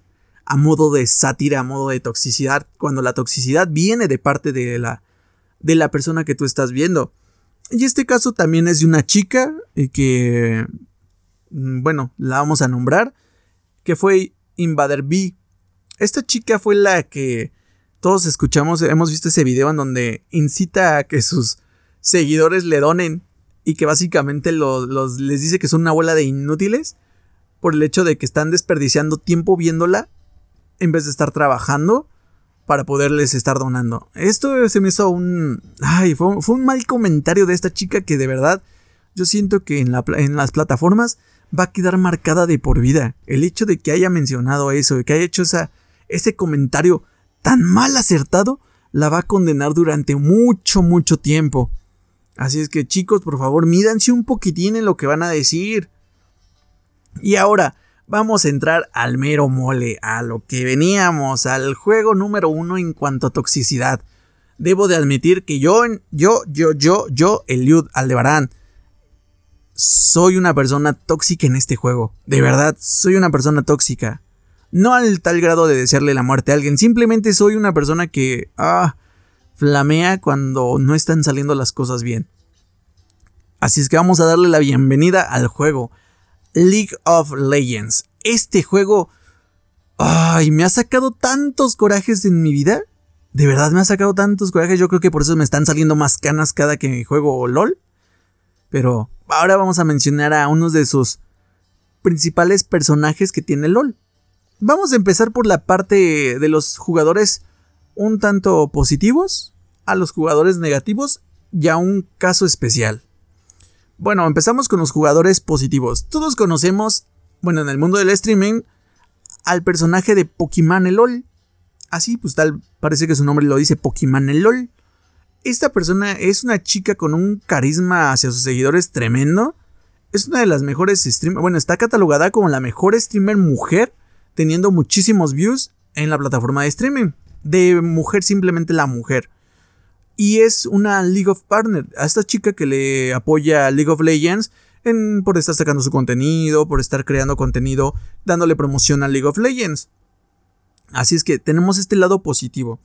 a modo de sátira, a modo de toxicidad, cuando la toxicidad viene de parte de la, de la persona que tú estás viendo. Y este caso también es de una chica y que, mm, bueno, la vamos a nombrar, que fue Invader B. Esta chica fue la que todos escuchamos, hemos visto ese video en donde incita a que sus seguidores le donen y que básicamente los, les dice que son una bola de inútiles por el hecho de que están desperdiciando tiempo viéndola en vez de estar trabajando para poderles estar donando. Esto se me hizo un... Ay, fue, fue un mal comentario de esta chica que de verdad yo siento que en, la, en las plataformas va a quedar marcada de por vida. El hecho de que haya mencionado eso, de que haya hecho esa, ese comentario tan mal acertado, la va a condenar durante mucho, mucho tiempo. Así es que chicos, por favor, mídanse un poquitín en lo que van a decir. Y ahora, vamos a entrar al mero mole, a lo que veníamos, al juego número uno en cuanto a toxicidad. Debo de admitir que yo, yo, yo, yo, yo, Eliud Aldebarán, soy una persona tóxica en este juego. De verdad, soy una persona tóxica. No al tal grado de desearle la muerte a alguien, simplemente soy una persona que, ah, flamea cuando no están saliendo las cosas bien. Así es que vamos a darle la bienvenida al juego. League of Legends. Este juego... Ay, me ha sacado tantos corajes en mi vida. De verdad me ha sacado tantos corajes. Yo creo que por eso me están saliendo más canas cada que juego LOL. Pero ahora vamos a mencionar a unos de sus principales personajes que tiene LOL. Vamos a empezar por la parte de los jugadores un tanto positivos, a los jugadores negativos y a un caso especial. Bueno, empezamos con los jugadores positivos. Todos conocemos, bueno, en el mundo del streaming, al personaje de Pokémon el LOL. Así, pues tal, parece que su nombre lo dice Pokémon el LOL. Esta persona es una chica con un carisma hacia sus seguidores tremendo. Es una de las mejores streamers, bueno, está catalogada como la mejor streamer mujer, teniendo muchísimos views en la plataforma de streaming. De mujer, simplemente la mujer. Y es una League of Partner. A esta chica que le apoya a League of Legends en, por estar sacando su contenido, por estar creando contenido, dándole promoción a League of Legends. Así es que tenemos este lado positivo.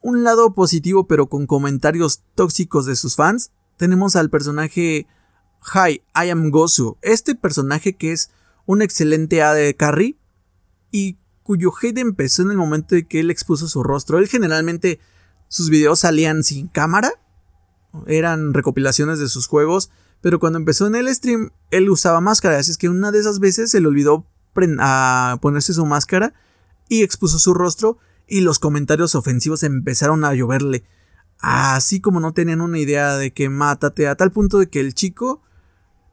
Un lado positivo pero con comentarios tóxicos de sus fans. Tenemos al personaje Hi, I am Gosu. Este personaje que es un excelente AD carry y cuyo hate empezó en el momento de que él expuso su rostro. Él generalmente sus videos salían sin cámara. Eran recopilaciones de sus juegos. Pero cuando empezó en el stream, él usaba máscara. Así es que una de esas veces se le olvidó a ponerse su máscara y expuso su rostro y los comentarios ofensivos empezaron a lloverle. Así como no tenían una idea de que mátate, a tal punto de que el chico,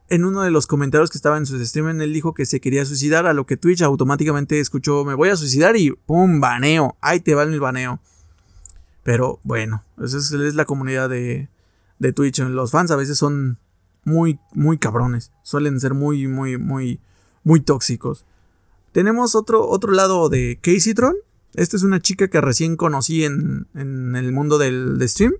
en uno de los comentarios que estaba en su stream, él dijo que se quería suicidar, a lo que Twitch automáticamente escuchó, me voy a suicidar y ¡pum! baneo, ahí te va el baneo. Pero bueno, esa es, la comunidad de, de Twitch. Los fans a veces son muy, muy cabrones, suelen ser muy, muy, muy, muy tóxicos. Tenemos otro, otro lado de Casey Tron. Esta es una chica que recién conocí en, el mundo del stream.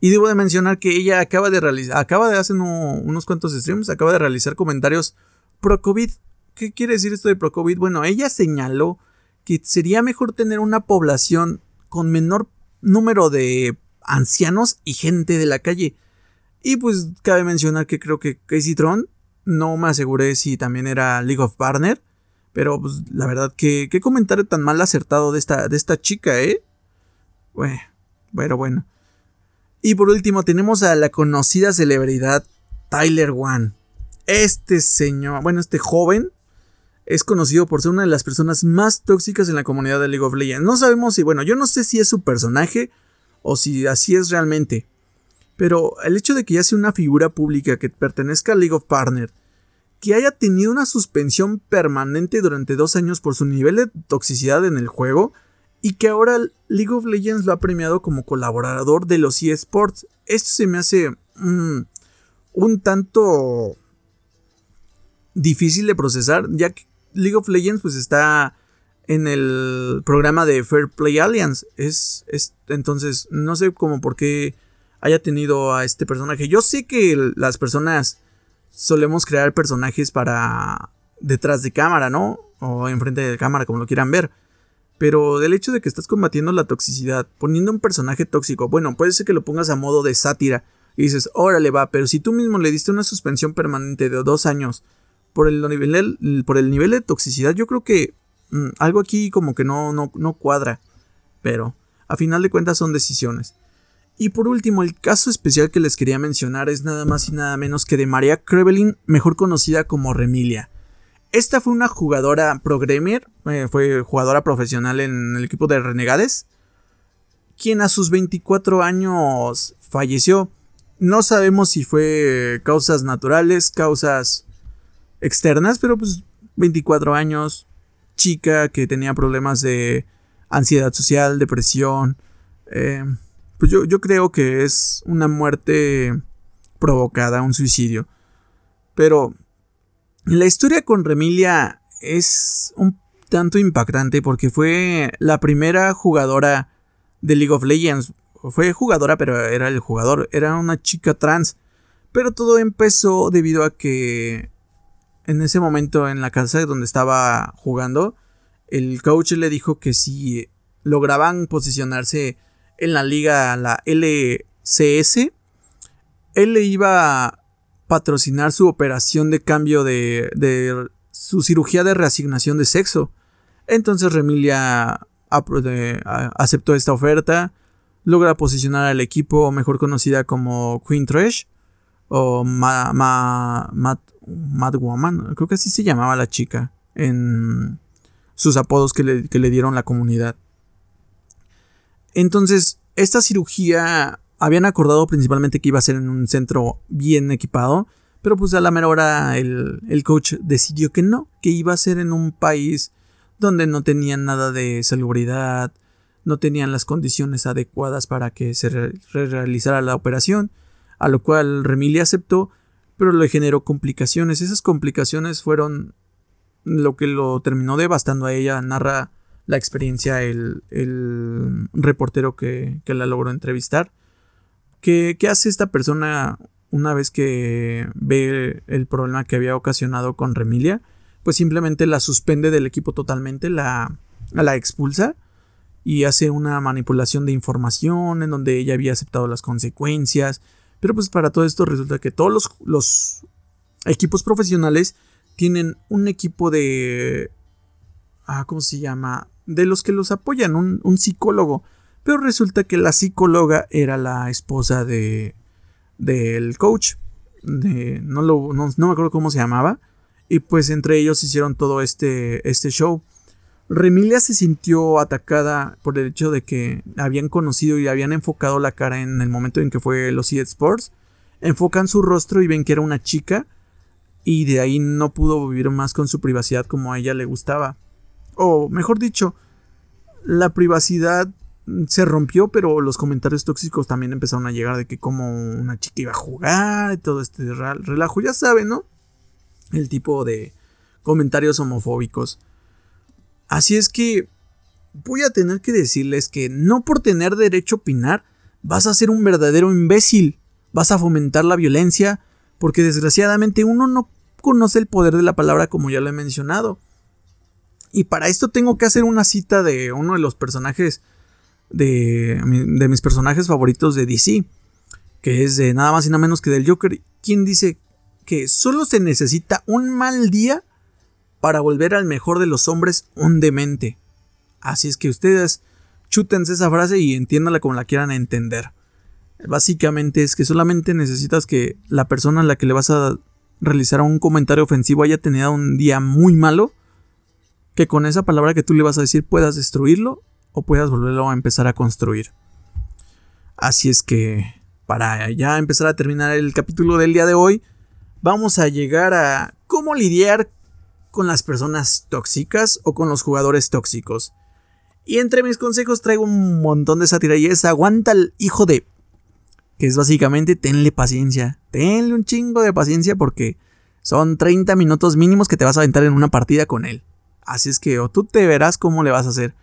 Y debo de mencionar que ella acaba de realizar, acaba de hacer unos cuantos streams, acaba de realizar comentarios pro COVID. ¿Qué quiere decir esto de pro COVID? Bueno, ella señaló que sería mejor tener una población con menor número de ancianos y gente de la calle. Y pues cabe mencionar que creo que Casey Tron no me aseguré si también era League of Partner. Pero pues la verdad que qué comentario tan mal acertado de esta, de esta chica, ¿eh? Bueno, bueno. Y por último tenemos a la conocida celebridad Tyler One. Este señor, bueno, este joven es conocido por ser una de las personas más tóxicas en la comunidad de League of Legends. No sabemos si, bueno, yo no sé si es su personaje o si así es realmente. Pero el hecho de que ya sea una figura pública que pertenezca a League of Partner, que haya tenido una suspensión permanente durante dos años por su nivel de toxicidad en el juego, y que ahora League of Legends lo ha premiado como colaborador de los eSports, esto se me hace un tanto difícil de procesar, ya que League of Legends pues está en el programa de Fair Play Alliance. Es, es entonces no sé cómo por qué haya tenido a este personaje. Yo sé que las personas solemos crear personajes para detrás de cámara, ¿no? O enfrente de cámara, como lo quieran ver. Pero del hecho de que estás combatiendo la toxicidad, poniendo un personaje tóxico, bueno, puede ser que lo pongas a modo de sátira y dices, órale va, pero si tú mismo le diste una suspensión permanente de dos años por el nivel, por el nivel de toxicidad, yo creo que mm, algo aquí como que no, no, no cuadra. Pero, a final de cuentas son decisiones. Y por último, el caso especial que les quería mencionar es nada más y nada menos que de María Krevelin, mejor conocida como Remilia. Esta fue una jugadora programmer, eh, fue jugadora profesional en el equipo de Renegades, quien a sus 24 años falleció. No sabemos si fue causas naturales, causas externas, pero pues 24 años, chica que tenía problemas de ansiedad social, depresión, eh, pues yo, creo que es una muerte provocada, un suicidio. Pero la historia con Remilia es un tanto impactante porque fue la primera jugadora de League of Legends. Fue jugadora, pero era el jugador. Era una chica trans. Pero todo empezó debido a que en ese momento en la casa donde estaba jugando, el coach le dijo que si lograban posicionarse en la liga, la LCS, él le iba a patrocinar su operación de cambio de, de su cirugía de reasignación de sexo. Entonces Remilia aceptó esta oferta, logra posicionar al equipo mejor conocida como Queen Trash o Mad Woman, creo que así se llamaba la chica en sus apodos que le, que le dieron la comunidad. Entonces, esta cirugía habían acordado principalmente que iba a ser en un centro bien equipado, pero pues a la mera hora el, coach decidió que no, que iba a ser en un país donde no tenían nada de salubridad, no tenían las condiciones adecuadas para que se realizara la operación, a lo cual Remili aceptó, pero le generó complicaciones. Esas complicaciones fueron lo que lo terminó devastando a ella, narra la experiencia el, el reportero que, que, la logró entrevistar. ¿Qué, ¿Qué hace esta persona una vez que ve el problema que había ocasionado con Remilia, pues simplemente la suspende del equipo totalmente, la, la expulsa y hace una manipulación de información en donde ella había aceptado las consecuencias. Pero pues para todo esto resulta que todos los, los equipos profesionales tienen un equipo de... Ah, ¿Cómo se llama? De los que los apoyan, un, psicólogo. Pero resulta que la psicóloga era la esposa de, del coach. De, no, lo, no, me acuerdo cómo se llamaba. Y pues entre ellos hicieron todo este, este show. Remilia se sintió atacada por el hecho de que habían conocido y habían enfocado la cara en el momento en que fue los EA Sports. Enfocan su rostro y ven que era una chica. Y de ahí no pudo vivir más con su privacidad como a ella le gustaba. O mejor dicho, la privacidad se rompió, pero los comentarios tóxicos también empezaron a llegar de que como una chica iba a jugar y todo este relajo, ya saben, ¿no? El tipo de comentarios homofóbicos. Así es que voy a tener que decirles que no por tener derecho a opinar vas a ser un verdadero imbécil, vas a fomentar la violencia, porque desgraciadamente uno no conoce el poder de la palabra como ya lo he mencionado. Y para esto tengo que hacer una cita de uno de los personajes de, mis personajes favoritos de DC, que es de nada más y nada menos que del Joker, quien dice que solo se necesita un mal día para volver al mejor de los hombres un demente. Así es que ustedes chútense esa frase y entiéndala como la quieran entender. Básicamente es que solamente necesitas que la persona a la que le vas a realizar un comentario ofensivo haya tenido un día muy malo, que con esa palabra que tú le vas a decir puedas destruirlo o puedas volverlo a empezar a construir. Así es que, para ya empezar a terminar el capítulo del día de hoy, vamos a llegar a cómo lidiar con las personas tóxicas o con los jugadores tóxicos. Y entre mis consejos traigo un montón de sátira y es aguanta el hijo de... Que es básicamente tenle paciencia. Tenle un chingo de paciencia porque son 30 minutos mínimos que te vas a aventar en una partida con él. Así es que o tú te verás cómo le vas a hacer.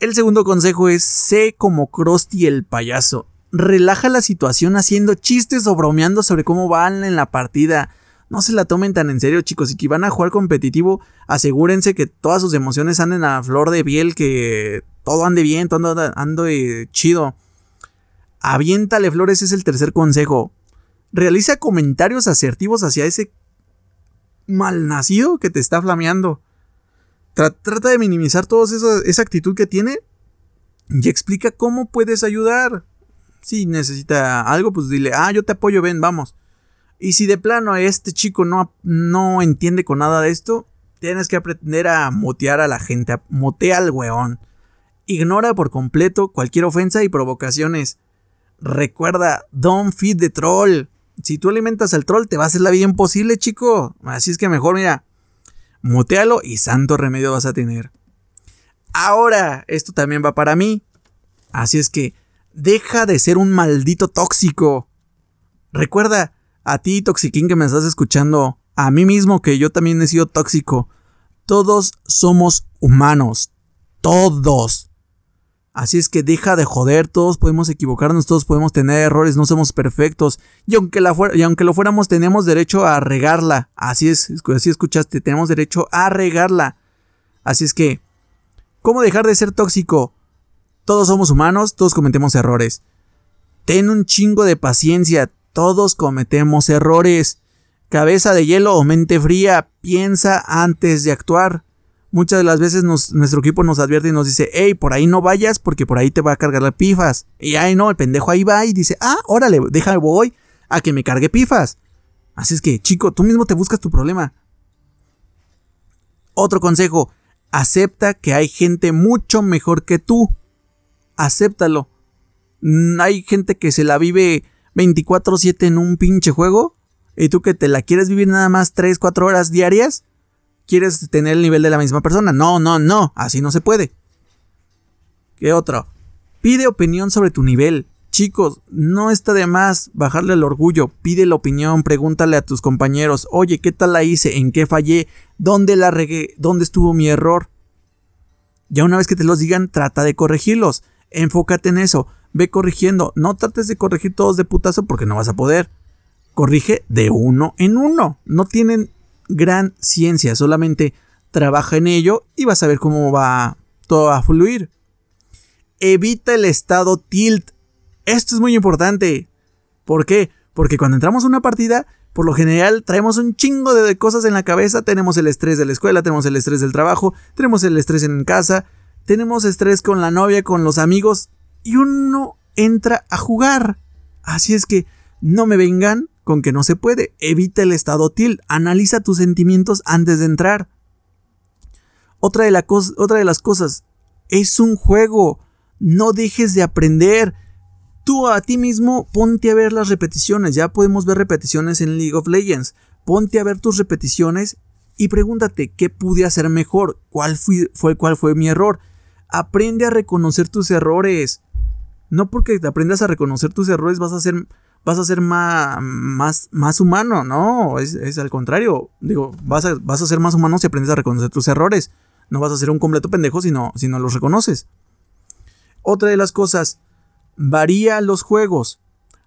El segundo consejo es sé como Krusty el payaso. Relaja la situación haciendo chistes o bromeando sobre cómo van en la partida. No se la tomen tan en serio, chicos. Y que van a jugar competitivo, asegúrense que todas sus emociones anden a flor de piel, que todo ande bien, todo ande, chido. Aviéntale flores es el tercer consejo. Realiza comentarios asertivos hacia ese malnacido que te está flameando trata de minimizar toda esa, actitud que tiene y explica cómo puedes ayudar. Si necesita algo, pues dile, ah, yo te apoyo, ven, vamos. Y si de plano este chico no, no entiende con nada de esto, tienes que aprender a motear a la gente, motea al weón. Ignora por completo cualquier ofensa y provocaciones. Recuerda, don't feed the troll. Si tú alimentas al troll, te va a hacer la vida imposible, chico. Así es que mejor, mira, mutealo y santo remedio vas a tener. Ahora, esto también va para mí. Así es que, deja de ser un maldito tóxico. Recuerda, a ti, Toxiquín, que me estás escuchando, a mí mismo, que yo también he sido tóxico. Todos somos humanos. Todos. Así es que deja de joder, todos podemos equivocarnos, todos podemos tener errores, no somos perfectos. Y aunque, la y aunque lo fuéramos, tenemos derecho a regarla. Así es, así escuchaste, tenemos derecho a regarla. Así es que, ¿cómo dejar de ser tóxico? Todos somos humanos, todos cometemos errores. Ten un chingo de paciencia, todos cometemos errores. Cabeza de hielo o mente fría, piensa antes de actuar. Muchas de las veces nuestro equipo nos advierte y nos dice, hey, por ahí no vayas porque por ahí te va a cargar las pifas. Y ahí no, el pendejo ahí va y dice, ah, órale, déjame voy a que me cargue pifas. Así es que, chico, tú mismo te buscas tu problema. Otro consejo, acepta que hay gente mucho mejor que tú. Acéptalo. Hay gente que se la vive 24/7 en un pinche juego. Y tú que te la quieres vivir nada más 3-4 horas diarias. ¿Quieres tener el nivel de la misma persona? No, no, no. Así no se puede. ¿Qué otro? Pide opinión sobre tu nivel. Chicos, no está de más bajarle el orgullo, pide la opinión, pregúntale a tus compañeros, oye, ¿qué tal la hice? ¿En qué fallé? ¿Dónde la regué? ¿Dónde estuvo mi error? Ya una vez que te los digan, trata de corregirlos. Enfócate en eso. Ve corrigiendo. No trates de corregir todos de putazo porque no vas a poder. Corrige de uno en uno. No tienen gran ciencia, solamente trabaja en ello y vas a ver cómo va todo a fluir. Evita el estado tilt esto es muy importante. ¿Por qué? Porque cuando entramos a una partida, por lo general traemos un chingo de cosas en la cabeza. Tenemos el estrés de la escuela, tenemos el estrés del trabajo, tenemos el estrés en casa, tenemos estrés con la novia, con los amigos, y uno entra a jugar. Así es que no me vengan con que no se puede. Evita el estado til. Analiza tus sentimientos antes de entrar. Otra de, las cosas, es un juego. No dejes de aprender tú a ti mismo ponte a ver las repeticiones. Ya podemos ver repeticiones en League of Legends. Ponte a ver tus repeticiones y pregúntate qué pude hacer mejor, cuál fue, cuál fue mi error. Aprende a reconocer tus errores. No porque te aprendas a reconocer tus errores vas a ser, vas a ser más, más, más humano, no, es, al contrario. Digo, vas a, vas a ser más humano si aprendes a reconocer tus errores. No vas a ser un completo pendejo si no, si no los reconoces. Otra de las cosas, varía los juegos.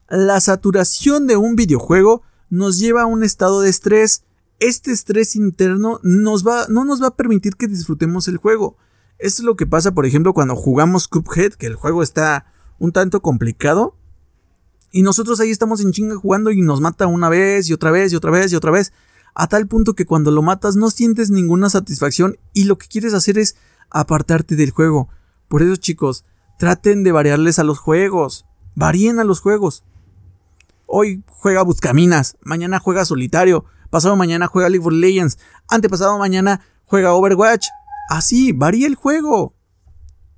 La saturación de un videojuego nos lleva a un estado de estrés. Este estrés interno nos va, no nos va a permitir que disfrutemos el juego. Esto es lo que pasa, por ejemplo, cuando jugamos Cuphead, que el juego está un tanto complicado. Y nosotros ahí estamos en chinga jugando y nos mata una vez y otra vez y otra vez y otra vez. A tal punto que cuando lo matas no sientes ninguna satisfacción y lo que quieres hacer es apartarte del juego. Por eso chicos, Traten de variarles a los juegos. Varíen a los juegos. Hoy juega Buscaminas, mañana juega Solitario, pasado mañana juega League of Legends, antepasado mañana juega Overwatch. Así, varía el juego.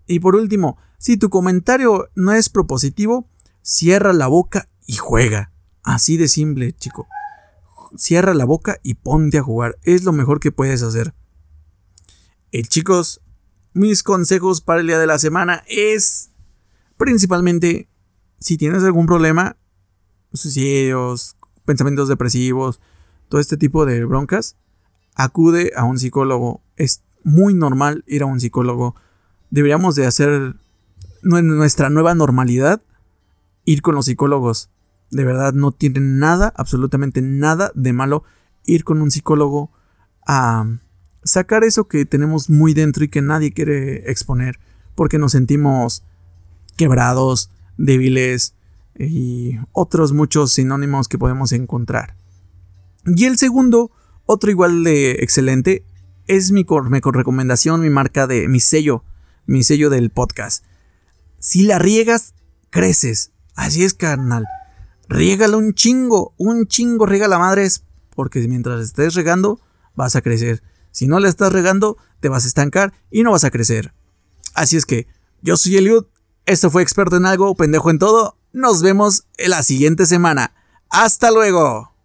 Y por último, si tu comentario no es propositivo, cierra la boca y juega. Así de simple, chico. Cierra la boca y ponte a jugar. Es lo mejor que puedes hacer. Y chicos, mis consejos para el día de la semana es principalmente si tienes algún problema, suicidios, pensamientos depresivos, todo este tipo de broncas, acude a un psicólogo. Es muy normal ir a un psicólogo. Deberíamos de hacer nuestra nueva normalidad ir con los psicólogos. De verdad no tiene nada, absolutamente nada de malo ir con un psicólogo a sacar eso que tenemos muy dentro y que nadie quiere exponer porque nos sentimos quebrados, débiles y otros muchos sinónimos que podemos encontrar. Y el segundo, otro igual de excelente, es mi, mi recomendación, mi marca de mi sello, mi sello del podcast. Si la riegas, creces. Así es, carnal. Riégala un chingo, un chingo, riega madres, porque mientras estés regando, vas a crecer. Si no le estás regando, te vas a estancar y no vas a crecer. Así es que, yo soy Eliud, esto fue experto en algo, pendejo en todo. Nos vemos en la siguiente semana. Hasta luego.